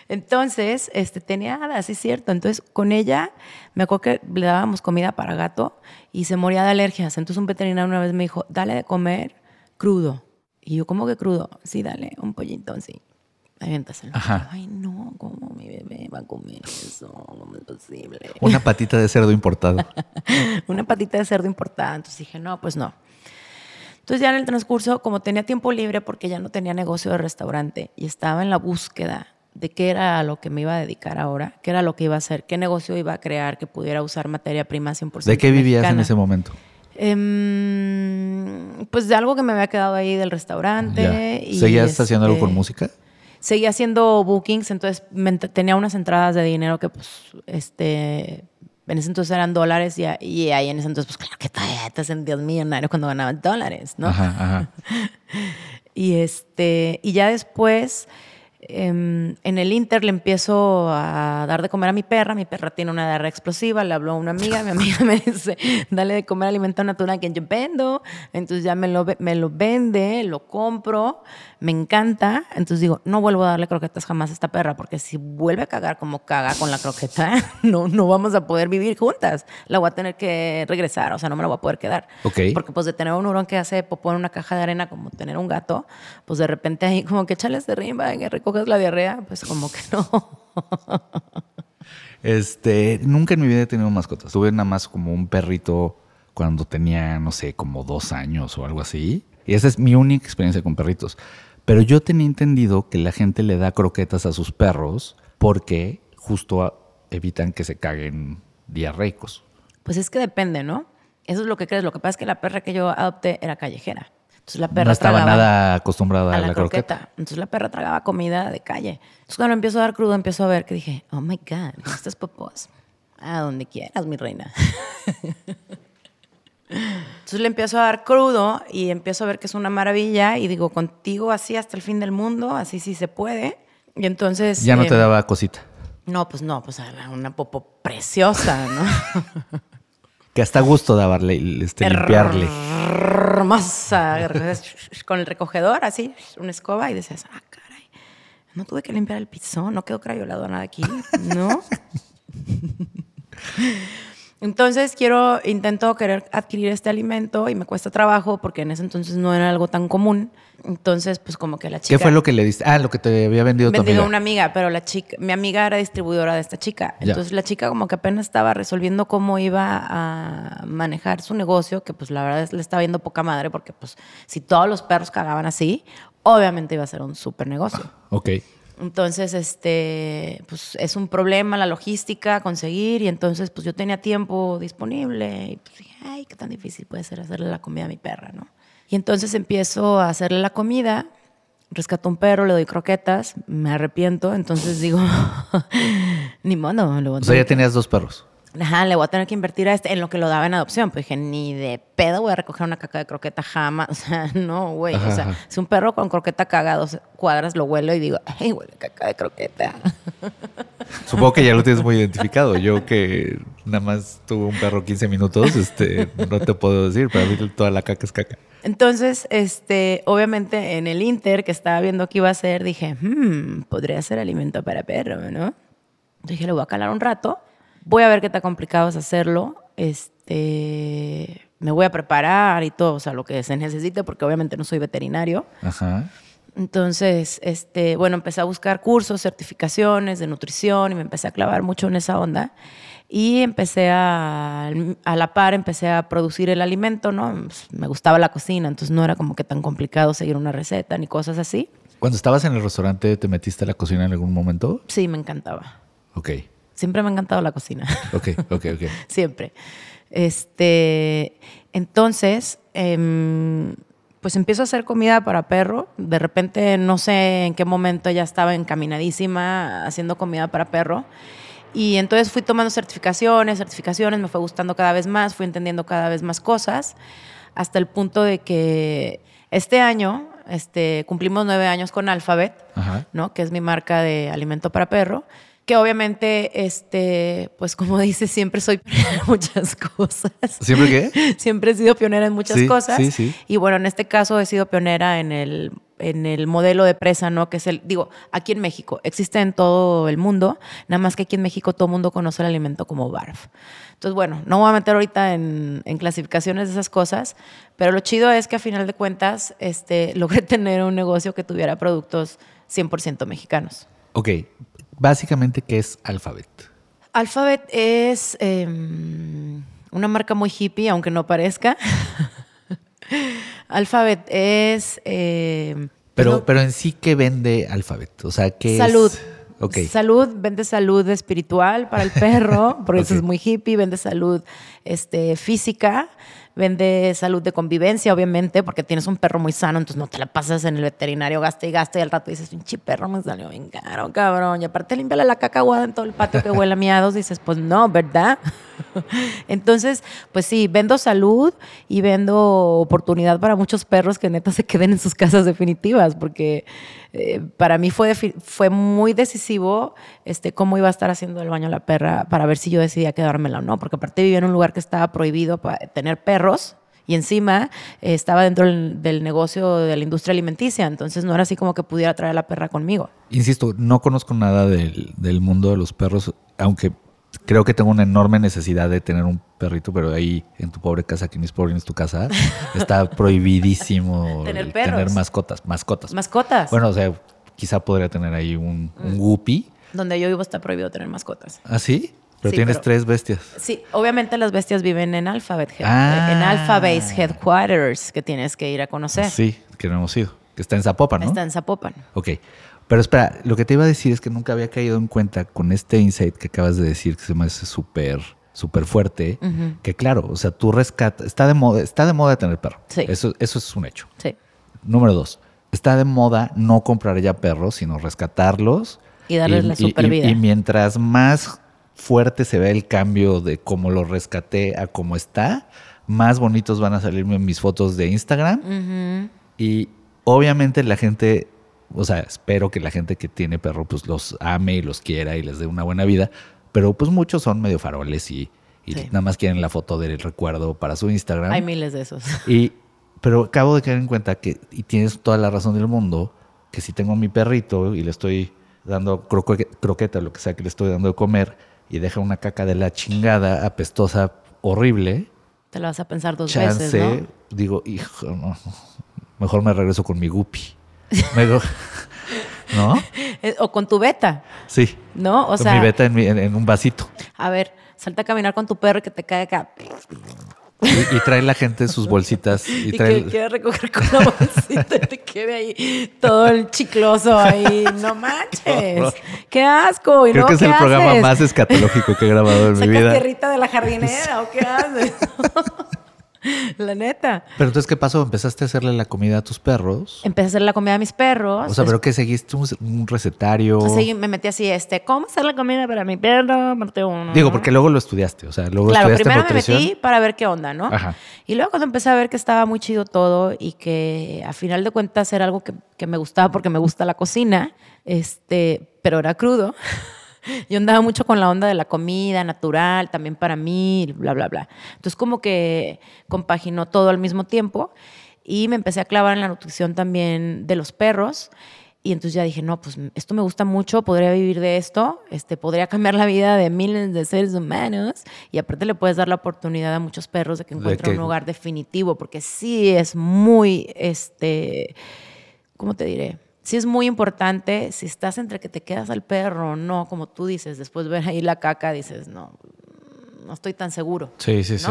Entonces, este, tenía hadas, sí es cierto. Entonces, con ella, me acuerdo que le dábamos comida para gato y se moría de alergias. Entonces, un veterinario una vez me dijo, dale de comer crudo. Y yo, ¿cómo que crudo? Sí, dale, un pollito, sí. Aviéntaselo. Ajá. Ay, no, ¿cómo mi bebé va a comer eso? ¿Cómo es posible? Una patita de cerdo importado. <laughs> una patita de cerdo importada. Entonces dije, no, pues no. Entonces ya en el transcurso, como tenía tiempo libre porque ya no tenía negocio de restaurante y estaba en la búsqueda de qué era lo que me iba a dedicar ahora, qué era lo que iba a hacer, qué negocio iba a crear que pudiera usar materia prima 100% ¿De qué vivías en ese momento? Em, pues de algo que me había quedado ahí del restaurante. Ya. y, ¿Seguías haciendo algo este, con música? Seguía haciendo bookings, entonces tenía unas entradas de dinero que pues, este, en ese entonces eran dólares y, ahí en ese entonces, pues claro que todavía te sentías millonario cuando ganaban dólares, ¿no? Ajá, ajá. <laughs> Y, este, y ya después, em, en el Inter le empiezo a dar de comer a mi perra. Mi perra tiene una diarrea explosiva. Le habló a una amiga. Mi amiga me dice, dale de comer alimento natural que yo vendo. Entonces ya me lo, ve- me lo vende, lo compro. Me encanta. Entonces digo, no vuelvo a darle croquetas jamás a esta perra porque si vuelve a cagar como caga con la croqueta, <laughs> no, no vamos a poder vivir juntas. La voy a tener que regresar. O sea, no me la voy a poder quedar. Porque pues de tener un hurón que hace popó en una caja de arena como tener un gato, pues de repente ahí como que échale este rimba y recoges la diarrea, pues como que no. <laughs> Este, nunca en mi vida he tenido mascotas. Tuve nada más como un perrito cuando tenía, no sé, como dos años o algo así. Y esa es mi única experiencia con perritos. Pero yo tenía entendido que la gente le da croquetas a sus perros porque justo evitan que se caguen diarreicos. Pues es que depende, ¿no? Eso es lo que crees. Lo que pasa es que la perra que yo adopté era callejera. Entonces la perra no estaba nada acostumbrada a a la, la, croqueta. croqueta. Entonces la perra tragaba comida de calle. Entonces cuando empiezo a dar crudo, empiezo a ver que dije, oh my God, estas popos. A donde quieras, mi reina. <laughs> Entonces le empiezo a dar crudo y empiezo a ver que es una maravilla y digo, contigo así hasta el fin del mundo, así sí se puede. Y entonces... Ya no eh, te daba cosita. No, pues no, pues una popo preciosa, ¿no? <laughs> Que hasta gusto darle, este, limpiarle. Hermosa. Con el recogedor, así, una escoba y decías, ah, caray, no tuve que limpiar el piso, no quedó crayolado nada aquí, ¿no? <laughs> Entonces quiero, intento querer adquirir este alimento y me cuesta trabajo porque en ese entonces no era algo tan común. Entonces, pues como que la chica... ¿Qué fue lo que le diste? Ah, lo que te había vendido tu Vendido amiga. a una amiga, pero la chica, mi amiga era distribuidora de esta chica. Ya. Entonces la chica como que apenas estaba resolviendo cómo iba a manejar su negocio, que pues la verdad es, le estaba viendo poca madre, porque pues si todos los perros cagaban así, obviamente iba a ser un súper negocio. Ok. Entonces, este, pues es un problema la logística, conseguir, y entonces pues yo tenía tiempo disponible, y pues dije, ay, qué tan difícil puede ser hacerle la comida a mi perra, ¿no? Y entonces empiezo a hacerle la comida, rescato un perro, le doy croquetas, me arrepiento, entonces digo, <laughs> ni modo, lo voy a O sea, ya tenías dos perros. Ajá, le voy a tener que invertir a este en lo que lo daba en adopción. Pues dije, ni de pedo voy a recoger una caca de croqueta jamás. <laughs> O sea, no, güey. O sea, ajá. si un perro con croqueta caga dos cuadras, lo huelo y digo, ay, huele caca de croqueta. <laughs> Supongo que ya lo tienes muy identificado. Yo que nada más tuvo un perro 15 minutos, este, no te puedo decir, para mí toda la caca es caca. Entonces, este, obviamente en el Inter que estaba viendo qué iba a hacer, dije, hmm, podría ser alimento para perro, ¿no? Dije, lo voy a calar un rato, voy a ver qué tan complicado es hacerlo, este, me voy a preparar y todo, o sea, lo que se necesite, porque obviamente no soy veterinario. Ajá. Entonces, este, bueno, empecé a buscar cursos, certificaciones de nutrición y me empecé a clavar mucho en esa onda. Y empecé a, a la par, empecé a producir el alimento, ¿no? Pues, me gustaba la cocina, entonces no era como que tan complicado seguir una receta ni cosas así. Cuando estabas en el restaurante, ¿te metiste a la cocina en algún momento? Sí, me encantaba. Ok. Siempre me ha encantado la cocina. <laughs> Ok, ok, ok. Siempre. Este, entonces, em, pues empiezo a hacer comida para perro. De repente, no sé en qué momento ya estaba encaminadísima haciendo comida para perro. Y entonces fui tomando certificaciones, certificaciones, me fue gustando cada vez más, fui entendiendo cada vez más cosas, hasta el punto de que este año este, cumplimos nueve años con Alphabet, ¿no? que es mi marca de alimento para perro que obviamente, este, pues como <laughs> dices, siempre soy pionera en muchas cosas. ¿Siempre qué? <laughs> Siempre he sido pionera en muchas cosas. Sí, sí. Y bueno, en este caso he sido pionera en el, en el modelo de presa, ¿no? Que es el, digo, aquí en México, existe en todo el mundo, nada más que aquí en México todo el mundo conoce el alimento como BARF. Entonces, bueno, no voy a meter ahorita en, en, clasificaciones de esas cosas, pero lo chido es que a final de cuentas este, <laughs> logré tener un negocio que tuviera productos 100% mexicanos. Ok, Básicamente, ¿qué es Alphabet? Alphabet es em, una marca muy hippie, aunque no parezca. <laughs> Alphabet es... Em, pero, pero en sí, ¿qué vende Alphabet? O sea, ¿qué salud. Es? Salud, vende salud espiritual para el perro, porque eso es muy hippie, vende salud este, física, vende salud de convivencia, obviamente, porque tienes un perro muy sano, entonces no te la pasas en el veterinario, gasta y gasta, y al rato dices, pinche perro me salió bien cabrón. Y aparte, limpiale la caca aguada en todo el patio que huele a miados, dices, pues no, ¿verdad? <laughs> Entonces, pues sí, vendo salud y vendo oportunidad para muchos perros que neta se queden en sus casas definitivas, porque eh, para mí fue, muy decisivo este, cómo iba a estar haciendo el baño a la perra para ver si yo decidía quedármela o no, porque aparte vivía en un lugar que estaba prohibido para tener perros y encima eh, estaba dentro del, negocio de la industria alimenticia, entonces no era así como que pudiera traer a la perra conmigo. Insisto, no conozco nada del mundo de los perros, aunque creo que tengo una enorme necesidad de tener un perrito, pero ahí en tu pobre casa, aquí en mis pobres tu casa, <laughs> está prohibidísimo tener, tener, mascotas, mascotas. Mascotas. Bueno, o sea, quizá podría tener ahí un, un guppy. Donde yo vivo está prohibido tener mascotas. ¿Ah, sí? Pero tienes tres bestias. Sí, obviamente las bestias viven en Alphabet, ah. en Alphabet Headquarters, que tienes que ir a conocer. Sí, que no hemos ido. Que está en Zapopan, ¿no? Está en Zapopan. Ok. Pero espera, lo que te iba a decir es que nunca había caído en cuenta con este insight que acabas de decir, que se me hace súper súper fuerte, que claro, o sea, tú rescatas, está de moda, está de moda tener perro. Sí. Eso, eso es un hecho. Sí. Número dos, está de moda no comprar ya perros, sino rescatarlos. Y darles la super vida. Y, mientras más fuerte se ve el cambio de cómo lo rescaté a cómo está, más bonitos van a salirme mis fotos de Instagram. Y obviamente la gente o sea, espero que la gente que tiene perro pues los ame y los quiera y les dé una buena vida, pero pues muchos son medio faroles y, nada más quieren la foto del recuerdo para su Instagram. Hay miles de esos. <laughs> Y, pero acabo de caer en cuenta que, y tienes toda la razón del mundo, que si tengo a mi perrito y le estoy dando croqueta, lo que sea que le estoy dando de comer, y deja una caca de la chingada, apestosa, horrible. Te la vas a pensar dos veces, ¿no? Digo, hijo, no, mejor me regreso con mi guppy. ¿No? <laughs> Eh, o con tu beta. Sí. ¿No? O con mi beta en, un vasito. A ver, salta a caminar con tu perro y que te cae acá. Y, trae la gente sus bolsitas. <laughs> Y, trae... que quiere recoger con la bolsita y te quede ahí todo el chicloso ahí. No manches. Qué, asco. Creo que es el programa más escatológico que he grabado en <laughs> mi vida. tierrita de la jardinera o qué haces? <laughs> La neta. Pero entonces, ¿qué pasó? ¿Empezaste a hacerle la comida a tus perros? Empecé a hacerle la comida a mis perros. O sea, ¿pero qué seguiste un, recetario? Sí, me metí así, este, ¿cómo hacer la comida para mi perro? Uno, Digo, porque luego lo estudiaste, o sea, luego claro, estudiaste primero me metí para ver qué onda, ¿no? Ajá. Y luego cuando empecé a ver que estaba muy chido todo y que a final de cuentas era algo que, que me gustaba porque me gusta la cocina, este, pero era crudo. <laughs> <laughs> Yo andaba mucho con la onda de la comida natural, también para mí, bla, bla, bla. Entonces como que compaginó todo al mismo tiempo y me empecé a clavar en la nutrición también de los perros. Y entonces ya dije, no, pues esto me gusta mucho, podría vivir de esto, este, podría cambiar la vida de miles de seres humanos y aparte le puedes dar la oportunidad a muchos perros de que encuentren un hogar definitivo, porque sí es muy, este, ¿cómo te diré? Sí es muy importante, si estás entre que te quedas al perro o no, como tú dices, después ver ahí la caca, dices, no, no estoy tan seguro. Sí, sí, sí.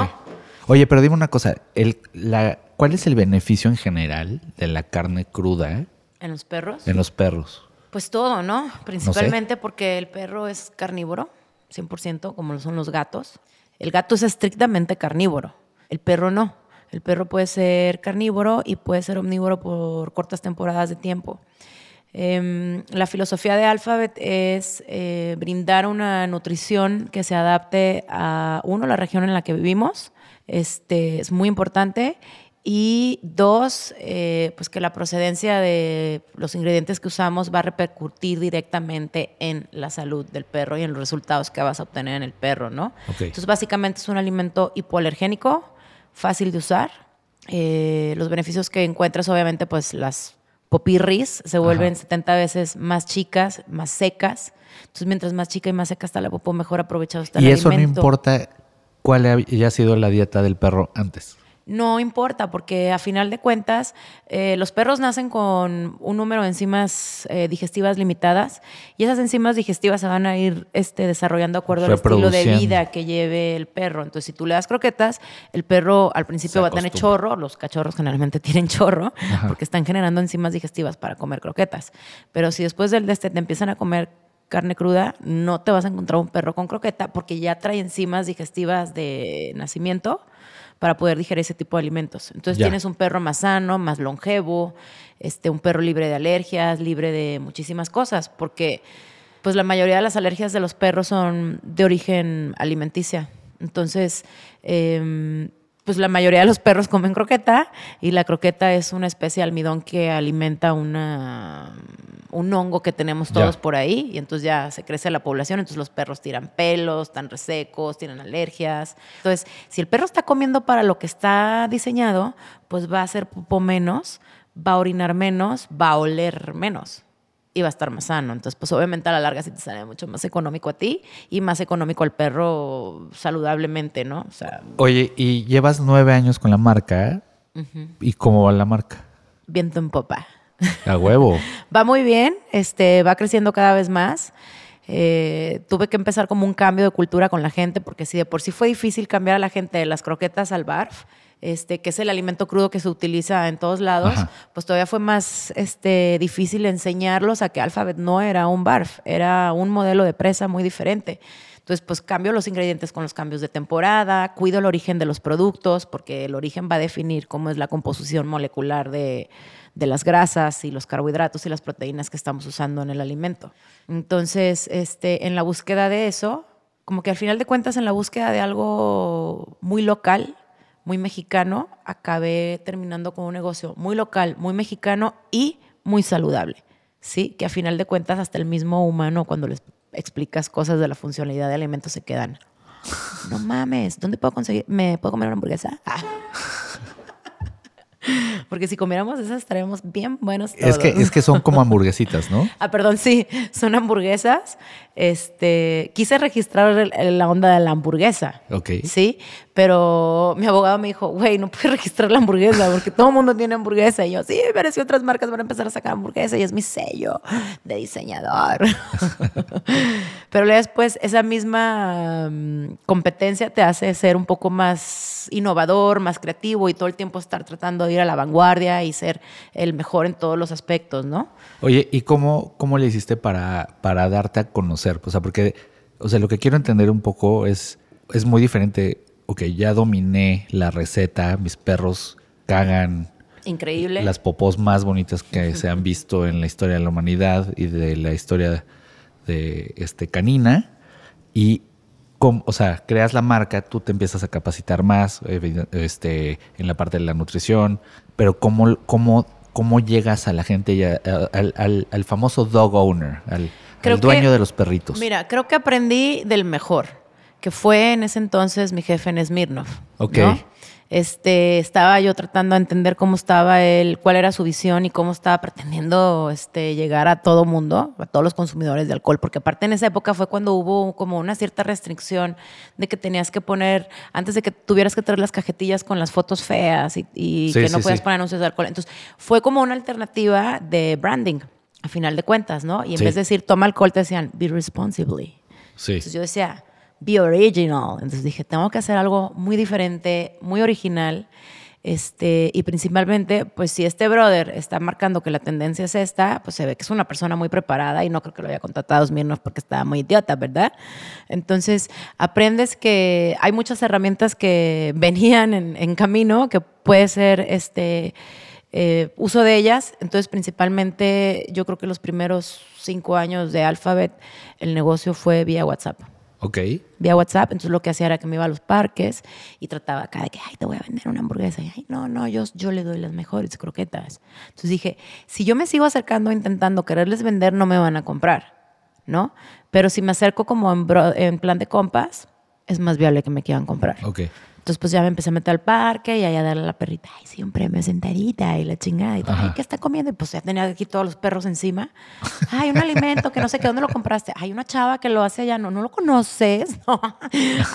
Oye, pero dime una cosa, el, la, ¿cuál es el beneficio en general de la carne cruda? ¿En los perros? En los perros. Pues todo, ¿no? Principalmente porque el perro es carnívoro, 100%, como lo son los gatos. El gato es estrictamente carnívoro, el perro no. El perro puede ser carnívoro y puede ser omnívoro por cortas temporadas de tiempo. Em, la filosofía de Alphabet es eh, brindar una nutrición que se adapte a, uno, la región en la que vivimos, este, es muy importante, y dos, eh, pues que la procedencia de los ingredientes que usamos va a repercutir directamente en la salud del perro y en los resultados que vas a obtener en el perro, ¿no? Entonces, básicamente es un alimento hipoalergénico, fácil de usar. Eh, los beneficios que encuentras, obviamente, pues las popirris se vuelven 70 veces más chicas, más secas. Entonces, mientras más chica y más seca está la popó, mejor aprovechado está el alimento. Y eso no importa cuál haya sido la dieta del perro antes no importa, porque a final de cuentas, eh, los perros nacen con un número de enzimas eh, digestivas limitadas y esas enzimas digestivas se van a ir este, desarrollando de acuerdo al estilo de vida que lleve el perro. Entonces, si tú le das croquetas, el perro al principio va a tener chorro, los cachorros generalmente <laughs> tienen chorro, porque están generando enzimas digestivas para comer croquetas. Pero si después del de este te empiezan a comer carne cruda, no te vas a encontrar un perro con croqueta porque ya trae enzimas digestivas de nacimiento para poder digerir ese tipo de alimentos. Entonces tienes un perro más sano, más longevo, este, un perro libre de alergias, libre de muchísimas cosas, porque pues la mayoría de las alergias de los perros son de origen alimenticia. Entonces, eh, pues la mayoría de los perros comen croqueta y la croqueta es una especie de almidón que alimenta una, un hongo que tenemos todos por ahí y entonces ya se crece la población, entonces los perros tiran pelos, están resecos, tienen alergias. Entonces, si el perro está comiendo para lo que está diseñado, pues va a hacer popo menos, va a orinar menos, va a oler menos iba a estar más sano. Entonces, pues obviamente a la larga sí te sale mucho más económico a ti y más económico al perro saludablemente, ¿no? O sea, Oye, y llevas nueve años con la marca. ¿Y cómo va la marca? Viento en popa. A huevo. <laughs> va muy bien, este, va creciendo cada vez más. Eh, tuve que empezar como un cambio de cultura con la gente, porque si de por sí fue difícil cambiar a la gente de las croquetas al barf, este, que es el alimento crudo que se utiliza en todos lados, pues todavía fue más este, difícil enseñarlos a que Alphabet no era un barf, era un modelo de presa muy diferente. Entonces, pues cambio los ingredientes con los cambios de temporada, cuido el origen de los productos, porque el origen va a definir cómo es la composición molecular de, de las grasas y los carbohidratos y las proteínas que estamos usando en el alimento. Entonces, este, en la búsqueda de eso, como que al final de cuentas, en la búsqueda de algo muy local, muy mexicano, acabé terminando con un negocio muy local, muy mexicano y muy saludable. Sí, que a final de cuentas hasta el mismo humano cuando les explicas cosas de la funcionalidad de alimentos se quedan. No mames, ¿dónde puedo conseguir? ¿Me puedo comer una hamburguesa? Ah. Porque si comiéramos esas estaríamos bien buenos todos. Es que, es que son como <laughs> hamburguesitas, ¿no? ah, perdón, sí, son hamburguesas. Este, quise registrar la onda de la hamburguesa. Ok. Sí, pero mi abogado me dijo, güey, no puedes registrar la hamburguesa porque todo el mundo tiene hamburguesa. Y yo, sí, pero si otras marcas van a empezar a sacar hamburguesa y es mi sello de diseñador. <laughs> pero después esa misma mm, competencia te hace ser un poco más innovador, más creativo y todo el tiempo estar tratando de ir a la vanguardia y ser el mejor en todos los aspectos, ¿no? Oye, ¿y cómo, cómo le hiciste para, para darte a conocer? O sea, porque, o sea, lo que quiero entender un poco es, es muy diferente ok, ya dominé la receta, mis perros cagan. Increíble. Las popós más bonitas que <laughs> se han visto en la historia de la humanidad y de la historia de este canina. Y, o sea, creas la marca, tú te empiezas a capacitar más este, en la parte de la nutrición, pero ¿cómo, cómo, cómo llegas a la gente, ya, al, al, famoso dog owner, al, dueño de los perritos. Mira, creo que aprendí del mejor, que fue en ese entonces mi jefe en Smirnov. Ok. ¿no? Este, estaba yo tratando de entender cómo estaba él, cuál era su visión y cómo estaba pretendiendo este, llegar a todo mundo, a todos los consumidores de alcohol, porque aparte en esa época fue cuando hubo como una cierta restricción de que tenías que poner, antes de que tuvieras que traer las cajetillas con las fotos feas y, y Sí, que no sí, podías sí. poner anuncios de alcohol. Entonces fue como una alternativa de branding, a final de cuentas, ¿no? Y en vez de decir toma alcohol, te decían be responsibly. Sí. Entonces yo decía, be original. Entonces dije, tengo que hacer algo muy diferente, muy original. Este, y principalmente, pues si este brother está marcando que la tendencia es esta, pues se ve que es una persona muy preparada y no creo que lo haya contratado Smirnoff porque estaba muy idiota, ¿verdad? Entonces, aprendes que hay muchas herramientas que <laughs> venían en, en camino, que puede ser este, eh, uso de ellas. Entonces, principalmente, yo creo que los primeros cinco años de Alphabet, el negocio fue vía WhatsApp Ok. vía WhatsApp. Entonces lo que hacía era que me iba a los parques y trataba acá de que, ay, te voy a vender una hamburguesa. Y, ay, no, no, yo, yo le doy las mejores croquetas. Entonces dije, si yo me sigo acercando intentando quererles vender, no me van a comprar, ¿no? Pero si me acerco como en, bro- en plan de compas, es más viable que me quieran comprar. Ok. Entonces, pues ya me empecé a meter al parque y ahí a darle a la perrita, ay, sí, un premio sentadita y la chingada. Y todo, ay, ¿qué está comiendo? Y pues ya tenía aquí todos los perros encima. Ay, un alimento que no sé qué, ¿dónde lo compraste? Hay una chava que lo hace allá, no, no lo conoces. <laughs> No.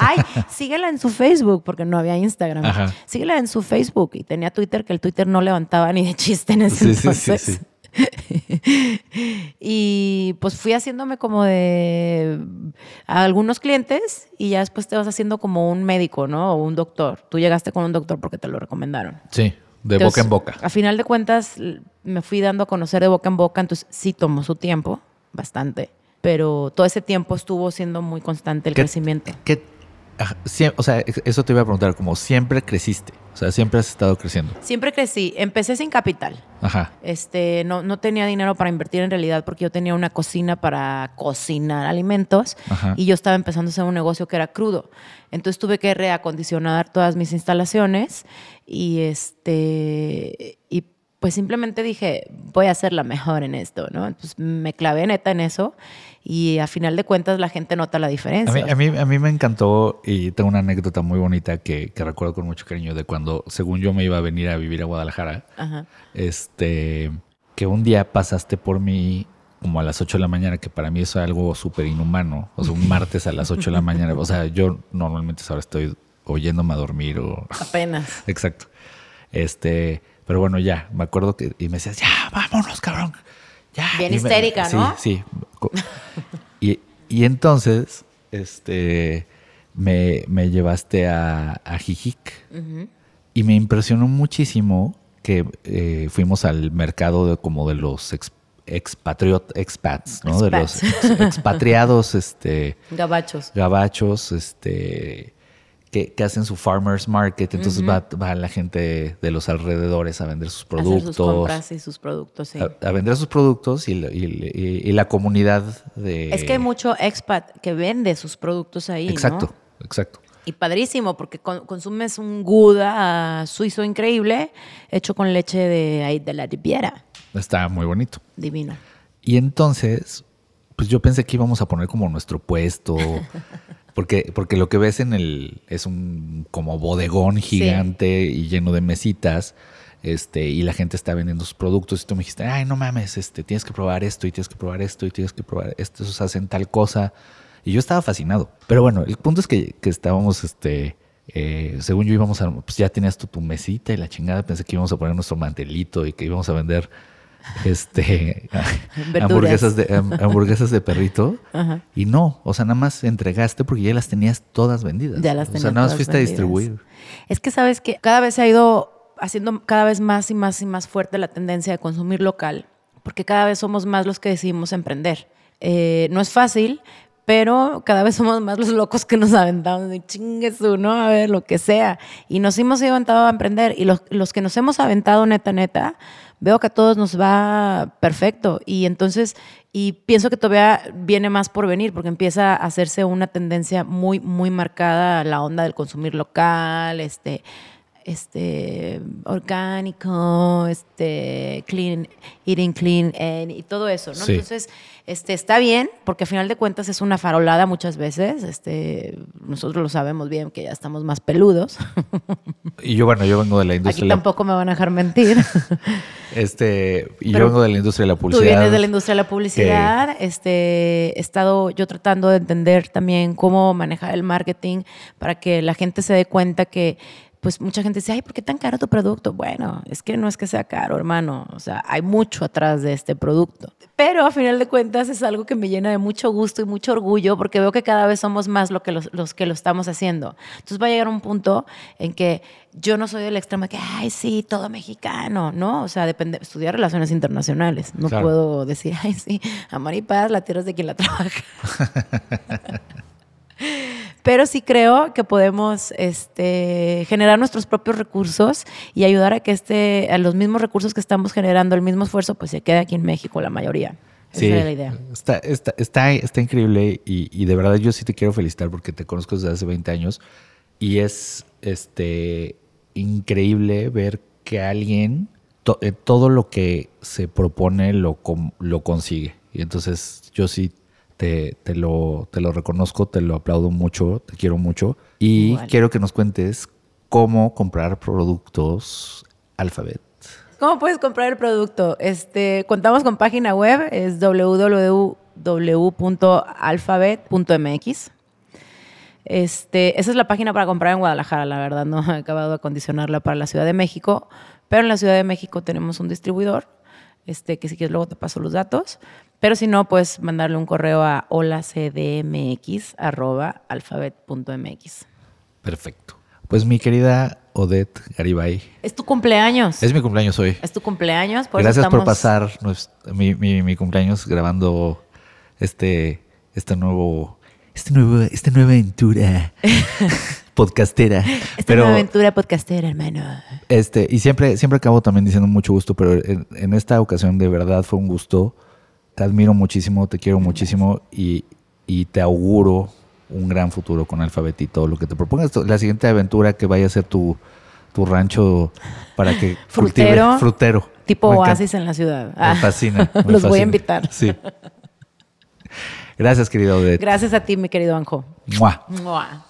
Ay, síguela en su Facebook, porque no había Instagram. Ajá. Síguela en su Facebook. Y tenía Twitter, que el Twitter no levantaba ni de chiste en ese Sí, sí, sí, entonces. sí. <laughs> y pues fui haciéndome como de a algunos clientes y ya después te vas haciendo como un médico, ¿no? O un doctor. Tú llegaste con un doctor porque te lo recomendaron. Sí. De Entonces, boca en boca. A final de cuentas me fui dando a conocer de boca en boca, entonces sí tomó su tiempo, bastante. Pero todo ese tiempo estuvo siendo muy constante el ¿Qué- crecimiento. ¿Qué- o sea, eso te iba a preguntar, como siempre creciste. O sea, siempre has estado creciendo. Siempre crecí. Empecé sin capital. Ajá. Este, no, no tenía dinero para invertir en realidad porque yo tenía una cocina para cocinar alimentos Ajá. y yo estaba empezando a hacer un negocio que era crudo. Entonces tuve que reacondicionar todas mis instalaciones y este y pues simplemente dije, voy a ser la mejor en esto, ¿no? Entonces me clavé neta en eso y a final de cuentas la gente nota la A diferencia. mí, a, mí, a mí me encantó y tengo una anécdota muy bonita que, que recuerdo con mucho cariño de cuando, según yo, me iba a venir a vivir a Guadalajara. Ajá. Este, que un día pasaste por mí como a las 8 de la mañana, que para mí eso es algo súper inhumano. O sea, un martes a las 8 de la mañana. O sea, yo normalmente ahora estoy oyéndome a dormir o... Apenas. <laughs> Exacto. Este, pero bueno, ya, me acuerdo que y me decías, ya, vámonos, cabrón. Ya. Bien histérica, sí, ¿no? Sí, Co- <laughs> Y, y entonces, este, me, me llevaste a, a Jijic y me impresionó muchísimo que eh, fuimos al mercado de, como de los ex- expatriot, expats, ¿no? De los ex- <laughs> expatriados, este, Gabachos. gabachos, este, que, que hacen su farmers market, entonces va, va la gente de los alrededores a vender sus Hacer productos, sus compras y sus productos, sí. a, a vender sus productos y, la- y- y- y la comunidad de... Es que hay mucho expat que vende sus productos ahí, ¿no? Exacto, exacto. Y padrísimo, porque con- consumes un Gouda ah, suizo increíble, hecho con leche de ahí de la Riviera. Está muy bonito. Divino. Y entonces, pues yo pensé que íbamos a poner como nuestro puesto, <laughs> porque, porque lo que ves en el es un como bodegón gigante y lleno de mesitas, este, y la gente está vendiendo sus productos y tú me dijiste, ay, no mames, este, tienes que probar esto y tienes que probar esto y tienes que probar esto, esos hacen tal cosa. Y yo estaba fascinado. Pero bueno, el punto es que, que estábamos, este, eh, según yo íbamos a, pues ya tenías tú tu mesita y la chingada, pensé que íbamos a poner nuestro mantelito y que íbamos a vender este <laughs> hamburguesas de ham- <laughs> hamburguesas de perrito Ajá. y no, o sea, nada más entregaste porque ya las tenías todas vendidas. Ya las o tenía sea, nada más fuiste vendidas. a distribuir. Es que sabes que cada vez se ha ido haciendo cada vez más y más y más fuerte la tendencia de consumir local, porque cada vez somos más los que decidimos emprender. Eh, no es fácil, pero cada vez somos más los locos que nos aventamos de chingue su, ¿no? A ver, lo que sea. Y nos hemos aventado a emprender. Y los, los que nos hemos aventado neta, neta, veo que a todos nos va perfecto. Y entonces, y pienso que todavía viene más por venir, porque empieza a hacerse una tendencia muy, muy marcada la onda del consumir local, este este orgánico, este clean, eating clean y todo eso, ¿no? Entonces, este está bien, porque al final de cuentas es una farolada muchas veces. Este, nosotros lo sabemos bien que ya estamos más peludos. <laughs> Y yo, bueno, yo vengo de la industria. Aquí tampoco me van a dejar mentir. <laughs> Este, y yo vengo de la industria de la publicidad. Tú vienes de la industria de la publicidad. Este, he estado yo tratando de entender también cómo manejar el marketing para que la gente se dé cuenta que pues mucha gente dice, ay, ¿por qué tan caro tu producto? Bueno, es que no es que sea caro, hermano. O sea, hay mucho atrás de este producto. Pero a final de cuentas es algo que me llena de mucho gusto y mucho orgullo porque veo que cada vez somos más lo que los, que lo estamos haciendo. Entonces va a llegar un punto en que yo no soy del extremo de que, ay, sí, todo mexicano, ¿no? O sea, depende, estudiar relaciones internacionales. No puedo decir, ay, sí, amor y paz, la tierra es de quien la trabaja. <laughs> <laughs> Pero sí creo que podemos este, generar nuestros propios recursos y ayudar a que este, a los mismos recursos que estamos generando, el mismo esfuerzo, pues se quede aquí en México la mayoría. Esa es la idea. Está, está, está, está increíble y, y, de verdad yo sí te quiero felicitar porque te conozco desde hace 20 años y es este, increíble ver que alguien eh, todo lo que se propone lo, lo consigue. Y entonces yo sí te, lo, te lo reconozco, te lo aplaudo mucho, te quiero mucho. Y quiero que nos cuentes cómo comprar productos Alphabet. ¿Cómo puedes comprar el producto? Este, contamos con página web, es www.alphabet.mx. Este, esa es la página para comprar en Guadalajara, la verdad, no <laughs> he acabado de acondicionarla para la Ciudad de México, pero en la Ciudad de México tenemos un distribuidor, este, que si quieres luego te paso los datos. Pero si no, puedes mandarle un correo a holacdmx.alphabet.mx. Perfecto. Pues mi querida Odette Garibay. Es tu cumpleaños. Es mi cumpleaños hoy. Es tu cumpleaños. Gracias por pasar mi, cumpleaños grabando este, este nuevo, este nuevo, esta nueva aventura <laughs> podcastera. Esta nueva aventura podcastera, hermano. Este, y siempre, siempre acabo también diciendo mucho gusto, pero en esta ocasión de verdad fue un gusto te admiro muchísimo, te quiero muchísimo y, te auguro un gran futuro con Alphabet y todo lo que te propongas. La siguiente aventura que vaya a ser tu, rancho para que <laughs> frutero, frutero. Tipo oasis en la ciudad. Me ah. fascina. <laughs> Los voy a invitar. Sí. Gracias, querido Odette. Gracias a ti, mi querido Anjo. Mua.